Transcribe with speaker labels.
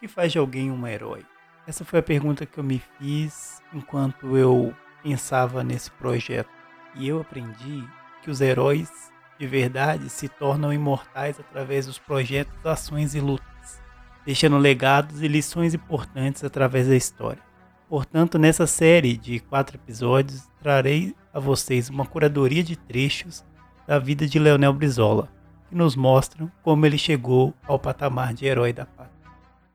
Speaker 1: O que faz de alguém um herói? Essa foi a pergunta que eu me fiz enquanto eu pensava nesse projeto. E eu aprendi que os heróis de verdade se tornam imortais através dos projetos, ações e lutas, deixando legados e lições importantes através da história. Portanto, nessa série de quatro episódios, trarei a vocês uma curadoria de trechos da vida de Leonel Brizola, que nos mostram como ele chegou ao patamar de herói da paz.